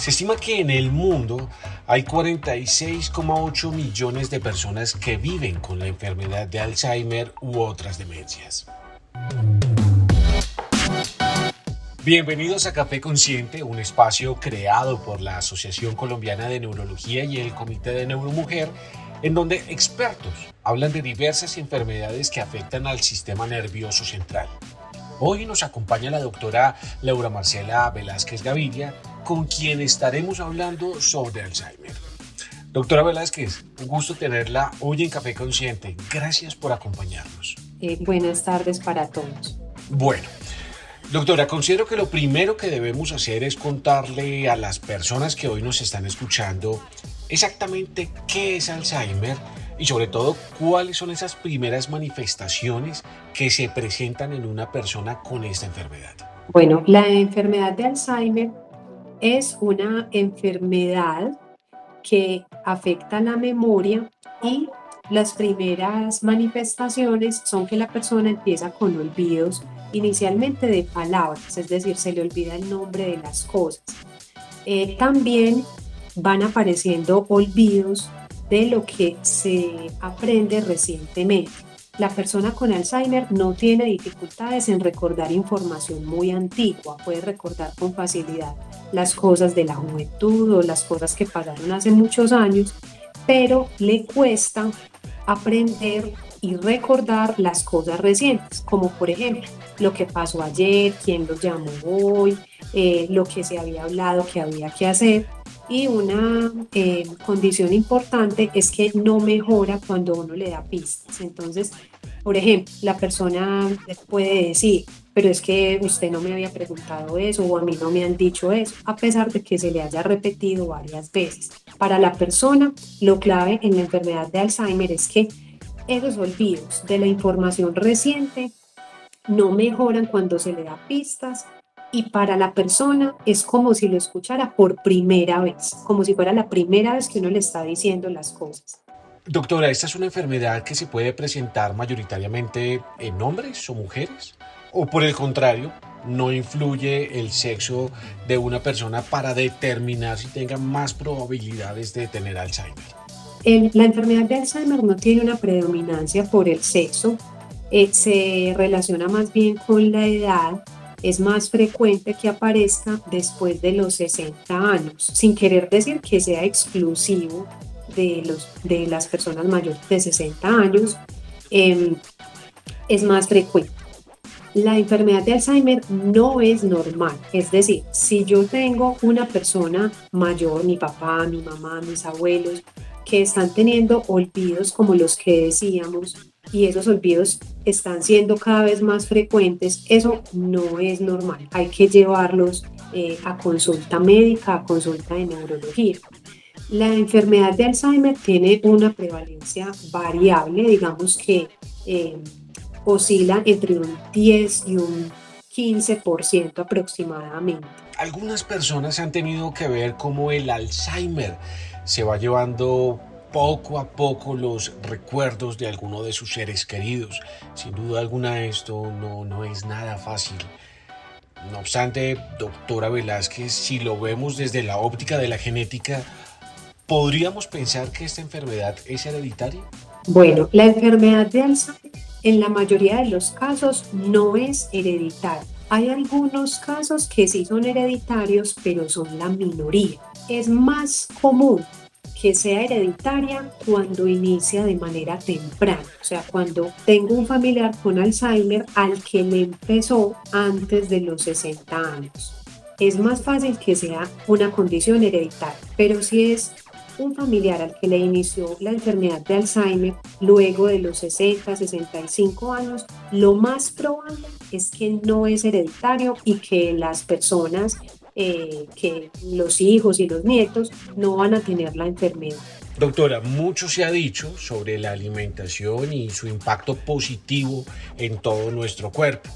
Se estima que en el mundo hay 46,8 millones de personas que viven con la enfermedad de Alzheimer u otras demencias. Bienvenidos a Café Consciente, un espacio creado por la Asociación Colombiana de Neurología y el Comité de Neuromujer, en donde expertos hablan de diversas enfermedades que afectan al sistema nervioso central. Hoy nos acompaña la doctora Laura Marcela Velázquez Gaviria, con quien estaremos hablando sobre Alzheimer. Doctora Velázquez, un gusto tenerla hoy en Café Consciente. Gracias por acompañarnos. Eh, buenas tardes para todos. Bueno, doctora, considero que lo primero que debemos hacer es contarle a las personas que hoy nos están escuchando exactamente qué es Alzheimer y sobre todo cuáles son esas primeras manifestaciones que se presentan en una persona con esta enfermedad. Bueno, la enfermedad de Alzheimer es una enfermedad que afecta la memoria y las primeras manifestaciones son que la persona empieza con olvidos inicialmente de palabras, es decir, se le olvida el nombre de las cosas. Eh, también van apareciendo olvidos de lo que se aprende recientemente. La persona con Alzheimer no tiene dificultades en recordar información muy antigua, puede recordar con facilidad las cosas de la juventud o las cosas que pasaron hace muchos años, pero le cuesta aprender y recordar las cosas recientes, como por ejemplo lo que pasó ayer, quién lo llamó hoy, eh, lo que se había hablado que había que hacer. Y una eh, condición importante es que no mejora cuando uno le da pistas. Entonces, por ejemplo, la persona puede decir, pero es que usted no me había preguntado eso o a mí no me han dicho eso, a pesar de que se le haya repetido varias veces. Para la persona, lo clave en la enfermedad de Alzheimer es que esos olvidos de la información reciente no mejoran cuando se le da pistas y para la persona es como si lo escuchara por primera vez, como si fuera la primera vez que uno le está diciendo las cosas. Doctora, ¿esta es una enfermedad que se puede presentar mayoritariamente en hombres o mujeres? ¿O por el contrario, no influye el sexo de una persona para determinar si tenga más probabilidades de tener Alzheimer? la enfermedad de Alzheimer no tiene una predominancia por el sexo, eh, se relaciona más bien con la edad, es más frecuente que aparezca después de los 60 años, sin querer decir que sea exclusivo de, los, de las personas mayores de 60 años, em, es más frecuente. La enfermedad de Alzheimer no es normal, es decir, si yo tengo una persona mayor, mi papá, mi mamá, mis abuelos, que están teniendo olvidos como los que decíamos y esos olvidos están siendo cada vez más frecuentes, eso no es normal. Hay que llevarlos eh, a consulta médica, a consulta de neurología. La enfermedad de Alzheimer tiene una prevalencia variable, digamos que eh, oscila entre un 10 y un 15% aproximadamente. Algunas personas han tenido que ver cómo el Alzheimer se va llevando poco a poco los recuerdos de alguno de sus seres queridos. Sin duda alguna esto no, no es nada fácil. No obstante, doctora Velázquez, si lo vemos desde la óptica de la genética, ¿podríamos pensar que esta enfermedad es hereditaria? Bueno, la enfermedad de Alzheimer en la mayoría de los casos no es hereditaria. Hay algunos casos que sí son hereditarios, pero son la minoría. Es más común que sea hereditaria cuando inicia de manera temprana, o sea, cuando tengo un familiar con Alzheimer al que le empezó antes de los 60 años. Es más fácil que sea una condición hereditaria, pero si es un familiar al que le inició la enfermedad de Alzheimer luego de los 60, 65 años, lo más probable es que no es hereditario y que las personas eh, que los hijos y los nietos no van a tener la enfermedad. Doctora, mucho se ha dicho sobre la alimentación y su impacto positivo en todo nuestro cuerpo.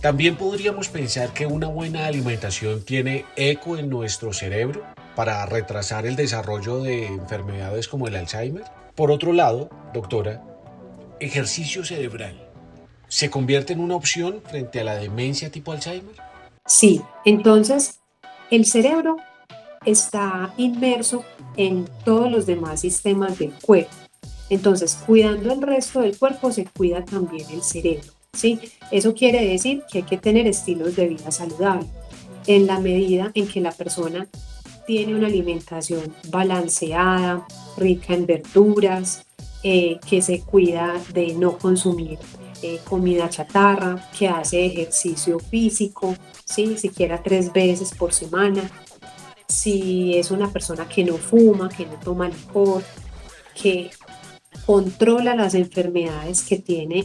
También podríamos pensar que una buena alimentación tiene eco en nuestro cerebro para retrasar el desarrollo de enfermedades como el Alzheimer. Por otro lado, doctora, ejercicio cerebral, ¿se convierte en una opción frente a la demencia tipo Alzheimer? Sí, entonces el cerebro está inmerso en todos los demás sistemas del cuerpo. Entonces, cuidando el resto del cuerpo, se cuida también el cerebro. ¿sí? Eso quiere decir que hay que tener estilos de vida saludable en la medida en que la persona tiene una alimentación balanceada, rica en verduras, eh, que se cuida de no consumir eh, comida chatarra, que hace ejercicio físico, ¿sí? siquiera tres veces por semana, si es una persona que no fuma, que no toma licor, que controla las enfermedades que tiene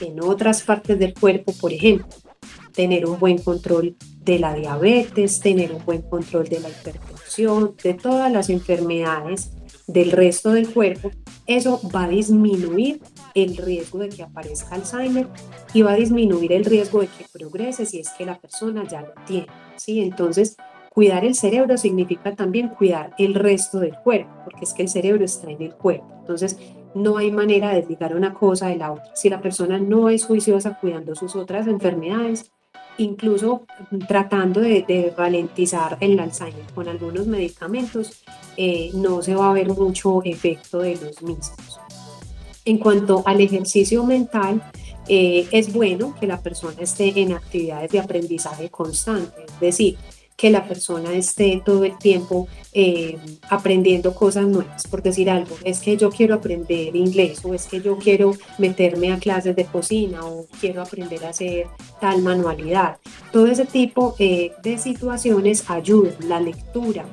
en otras partes del cuerpo, por ejemplo, tener un buen control de la diabetes, tener un buen control de la hipertensión, de todas las enfermedades del resto del cuerpo, eso va a disminuir el riesgo de que aparezca Alzheimer y va a disminuir el riesgo de que progrese si es que la persona ya lo tiene. ¿sí? Entonces, cuidar el cerebro significa también cuidar el resto del cuerpo, porque es que el cerebro está en el cuerpo. Entonces, no hay manera de ligar una cosa de la otra. Si la persona no es juiciosa cuidando sus otras enfermedades, incluso tratando de, ralentizar el Alzheimer con algunos medicamentos, eh, no se va a ver mucho efecto de los mismos. En cuanto al ejercicio mental, eh, es bueno que la persona esté en actividades de aprendizaje constante, es decir, que la persona esté todo el tiempo eh, aprendiendo cosas nuevas. Por decir algo, es que yo quiero aprender inglés o es que yo quiero meterme a clases de cocina o quiero aprender a hacer tal manualidad. Todo ese tipo eh, de situaciones ayudan, la lectura.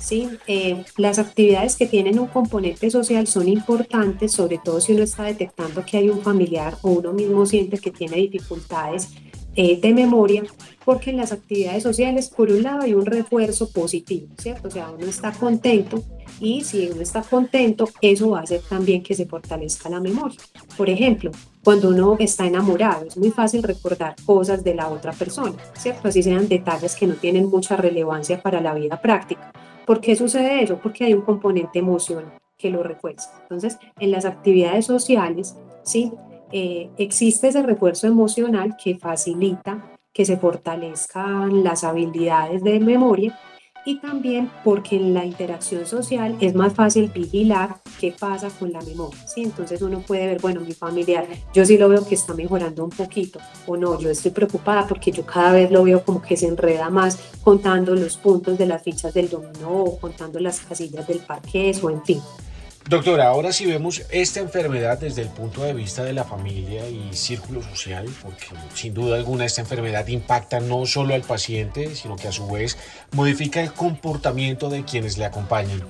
¿sí? Eh, las actividades que tienen un componente social son importantes, sobre todo si uno está detectando que hay un familiar o uno mismo siente que tiene dificultades eh, de memoria, porque en las actividades sociales, por un lado, hay un refuerzo positivo, ¿cierto? O sea, uno está contento y si uno está contento, eso va a hacer también que se fortalezca la memoria. Por ejemplo, cuando uno está enamorado, es muy fácil recordar cosas de la otra persona, ¿cierto? Así sean detalles que no tienen mucha relevancia para la vida práctica. ¿Por qué sucede eso? Porque hay un componente emocional que lo refuerza. Entonces, en las actividades sociales, ¿sí? Eh, existe ese refuerzo emocional que facilita que se fortalezcan las habilidades de memoria y también porque en la interacción social es más fácil vigilar qué pasa con la memoria. ¿sí? Entonces uno puede ver, bueno, mi familiar, yo sí lo veo que está mejorando un poquito, o no, yo estoy preocupada porque yo cada vez lo veo como que se enreda más contando los puntos de las fichas del dominó o contando las casillas del parqués o en fin. Doctora, ahora si vemos esta enfermedad desde el punto de vista de la familia y círculo social, porque sin duda alguna esta enfermedad impacta no solo al paciente, sino que a su vez modifica el comportamiento de quienes le acompañan.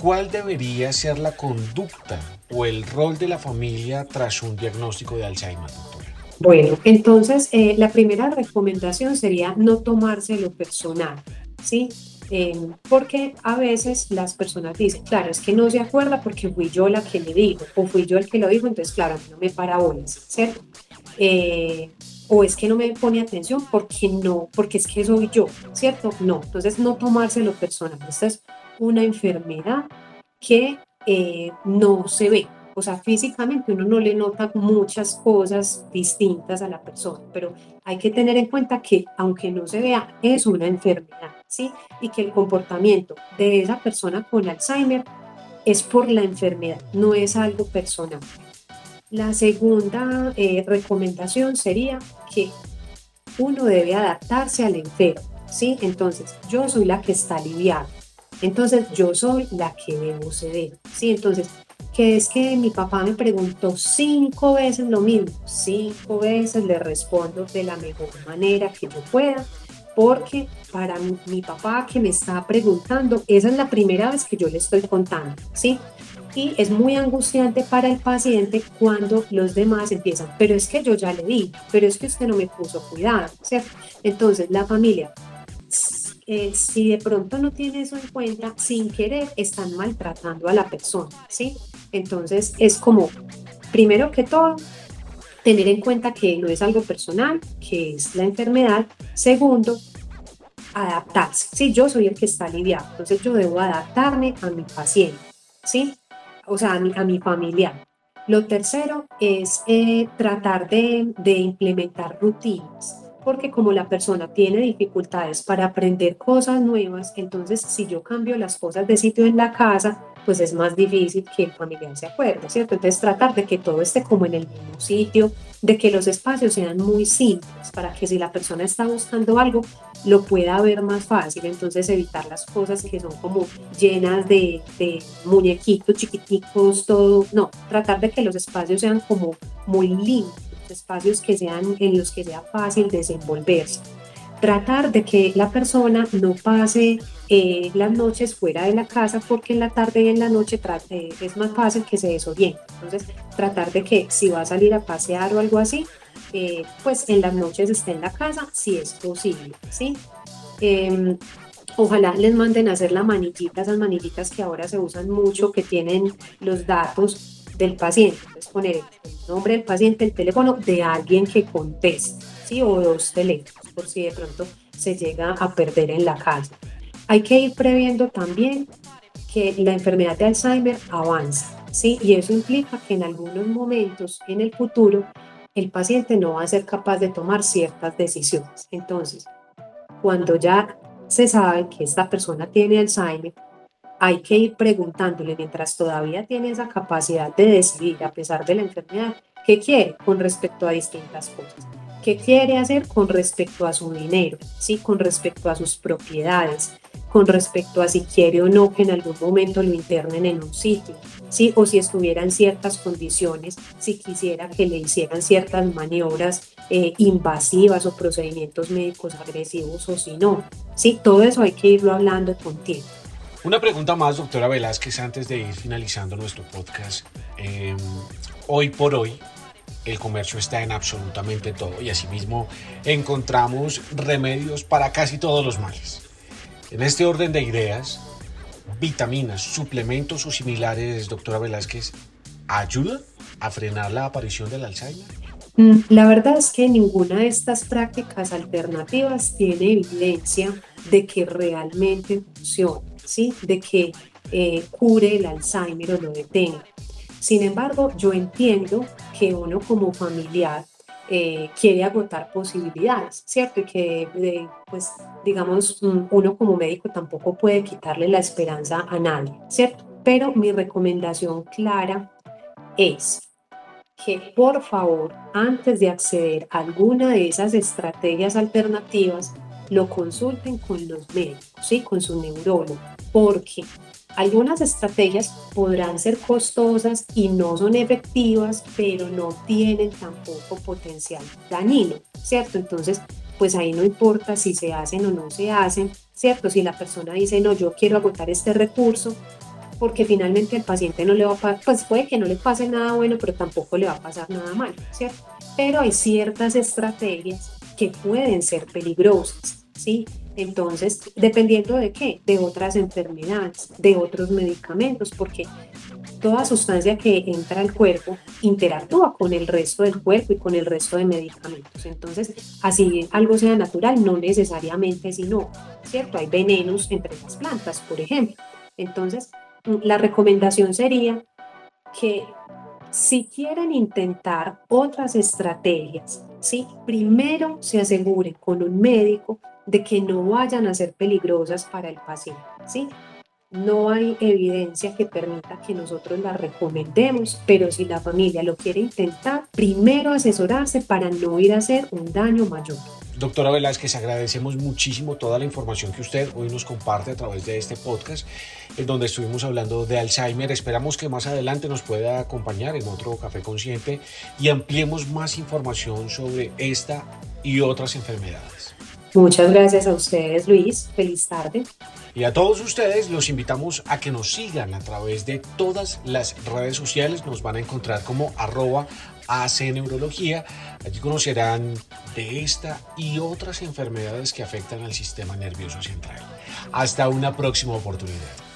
¿Cuál debería ser la conducta o el rol de la familia tras un diagnóstico de Alzheimer, doctora? Bueno, entonces eh, la primera recomendación sería no tomarse lo personal, ¿sí? Em, porque a veces las personas dicen, claro, es que no se acuerda porque fui yo la que le digo, o fui yo el que lo dijo, entonces, claro, no me para bolas, ¿cierto? Eh, o es que no me pone atención porque no, porque es que soy yo, ¿cierto? No, entonces no tomárselo personal. Esta es una enfermedad que eh, no se ve, o sea, físicamente uno no le nota muchas cosas distintas a la persona, pero hay que tener en cuenta que aunque no se vea, es una enfermedad, ¿sí? Y que el comportamiento de esa persona con Alzheimer es por la enfermedad, no es algo personal. La segunda eh, recomendación sería que uno debe adaptarse al enfermo, ¿sí? Entonces, yo soy la que está aliviada, entonces yo soy la que debo ceder, ¿sí? Entonces, que es que mi papá me preguntó cinco veces lo mismo, cinco veces le respondo de la mejor manera que yo pueda, porque para mi, papá que me está preguntando, esa es la primera vez que yo le estoy contando, ¿sí? Y es muy angustiante para el paciente cuando los demás empiezan, pero es que yo ya le di, pero es que usted no me puso cuidado, ¿cierto? Entonces la familia eh, si de pronto no tiene eso en cuenta, sin querer están maltratando a la persona, ¿sí? Entonces es como, primero que todo, tener en cuenta que no es algo personal, que es la enfermedad. Segundo, adaptarse. Si yo soy el que está aliviado, entonces yo debo adaptarme a mi paciente, ¿sí? O sea, a mi, a mi familiar. Lo tercero es eh, tratar de, de implementar rutinas porque como la persona tiene dificultades para aprender cosas nuevas, entonces si yo cambio las cosas de sitio en la casa, pues es más difícil que el familiar se acuerde, ¿cierto? Entonces tratar de que todo esté como en el mismo sitio, de que los espacios sean muy simples, para que si la persona está buscando algo, lo pueda ver más fácil, entonces evitar las cosas que son como llenas de, de muñequitos chiquiticos, todo, no, tratar de que los espacios sean como muy limpios, espacios que sean en los que sea fácil desenvolverse tratar de que la persona no pase eh, las noches fuera de la casa porque en la tarde y en la noche eh, es más fácil que se desoriente. Entonces, tratar de que si va a salir a pasear o algo así, eh, pues en las noches esté en la casa si es posible, ¿sí? Em, ojalá les manden a hacer la manillita, esas manillitas que ahora se usan mucho, que tienen los datos del paciente. Entonces, poner el nombre del paciente, el teléfono de alguien que conteste, ¿sí? O dos teléfonos por si de pronto se llega a perder en la casa. Hay que ir previendo también que la enfermedad de Alzheimer avanza, ¿sí? Y eso implica que en algunos momentos en el futuro el paciente no va a ser capaz de tomar ciertas decisiones. Entonces, cuando ya se sabe que esta persona tiene Alzheimer, hay que ir preguntándole mientras todavía tiene esa capacidad de decidir a pesar de la enfermedad, qué quiere con respecto a distintas cosas. ¿Qué quiere hacer con respecto a su dinero? ¿sí? Con respecto a sus propiedades, con respecto a si quiere o no que en algún momento lo internen en un sitio, ¿sí? o si estuviera en ciertas condiciones, si quisiera que le hicieran ciertas maniobras eh, invasivas o procedimientos médicos agresivos o si no. ¿sí? Todo eso hay que irlo hablando con tiempo. Una pregunta más, doctora Velázquez, antes de ir finalizando nuestro podcast. Em, hoy por hoy, el comercio está en absolutamente todo y asimismo encontramos remedios para casi todos los males. En este orden de ideas, vitaminas, suplementos o similares, doctora Velázquez, ¿ayudan a frenar la aparición del Alzheimer? Mm, la verdad es que ninguna de estas prácticas alternativas tiene evidencia de que realmente funcione, ¿sí? de que eh, cure el Alzheimer o lo detenga. Sin embargo, yo entiendo que uno como familiar eh, quiere agotar posibilidades, ¿cierto? Y que, eh, pues, digamos, mm, uno como médico tampoco puede quitarle la esperanza a nadie, ¿cierto? Pero mi recomendación clara es que por favor, antes de acceder a alguna de esas estrategias alternativas, lo consulten con los médicos, ¿sí? Con su neurólogo, porque algunas estrategias podrán ser costosas y no son efectivas, pero no tienen tampoco potencial dañino, ¿cierto? Entonces, pues ahí no importa si se hacen o no se hacen, ¿cierto? Si la persona dice, no, yo quiero agotar este recurso, porque finalmente el paciente no le va a pasar, pues puede que no le pase nada bueno, pero tampoco le va a pasar nada malo, ¿cierto? Pero hay ciertas estrategias que pueden ser peligrosas, ¿sí? Entonces, dependiendo de qué, de otras enfermedades, de otros medicamentos, porque toda sustancia que entra al cuerpo interactúa con el resto del cuerpo y con el resto de medicamentos. Entonces, así algo sea natural, no necesariamente sino, ¿cierto? Hay venenos entre las plantas, por ejemplo. Entonces, la recomendación sería que si quieren intentar otras estrategias, ¿sí? primero se aseguren con un médico de que no vayan a ser peligrosas para el paciente. ¿sí? No hay evidencia que permita que nosotros la recomendemos, pero si la familia lo quiere intentar, primero asesorarse para no ir a hacer un daño mayor. Doctora Velázquez, agradecemos muchísimo toda la información que usted hoy nos comparte a través de este podcast, en donde estuvimos hablando de Alzheimer. Esperamos que más adelante nos pueda acompañar en otro Café Consciente y ampliemos más información sobre esta y otras enfermedades. Muchas gracias a ustedes, Luis. Feliz tarde. Y a todos ustedes los invitamos a que nos sigan a través de todas las redes sociales. Nos van a encontrar como arroba AC Neurología. Allí conocerán de esta y otras enfermedades que afectan al sistema nervioso central. Hasta una próxima oportunidad.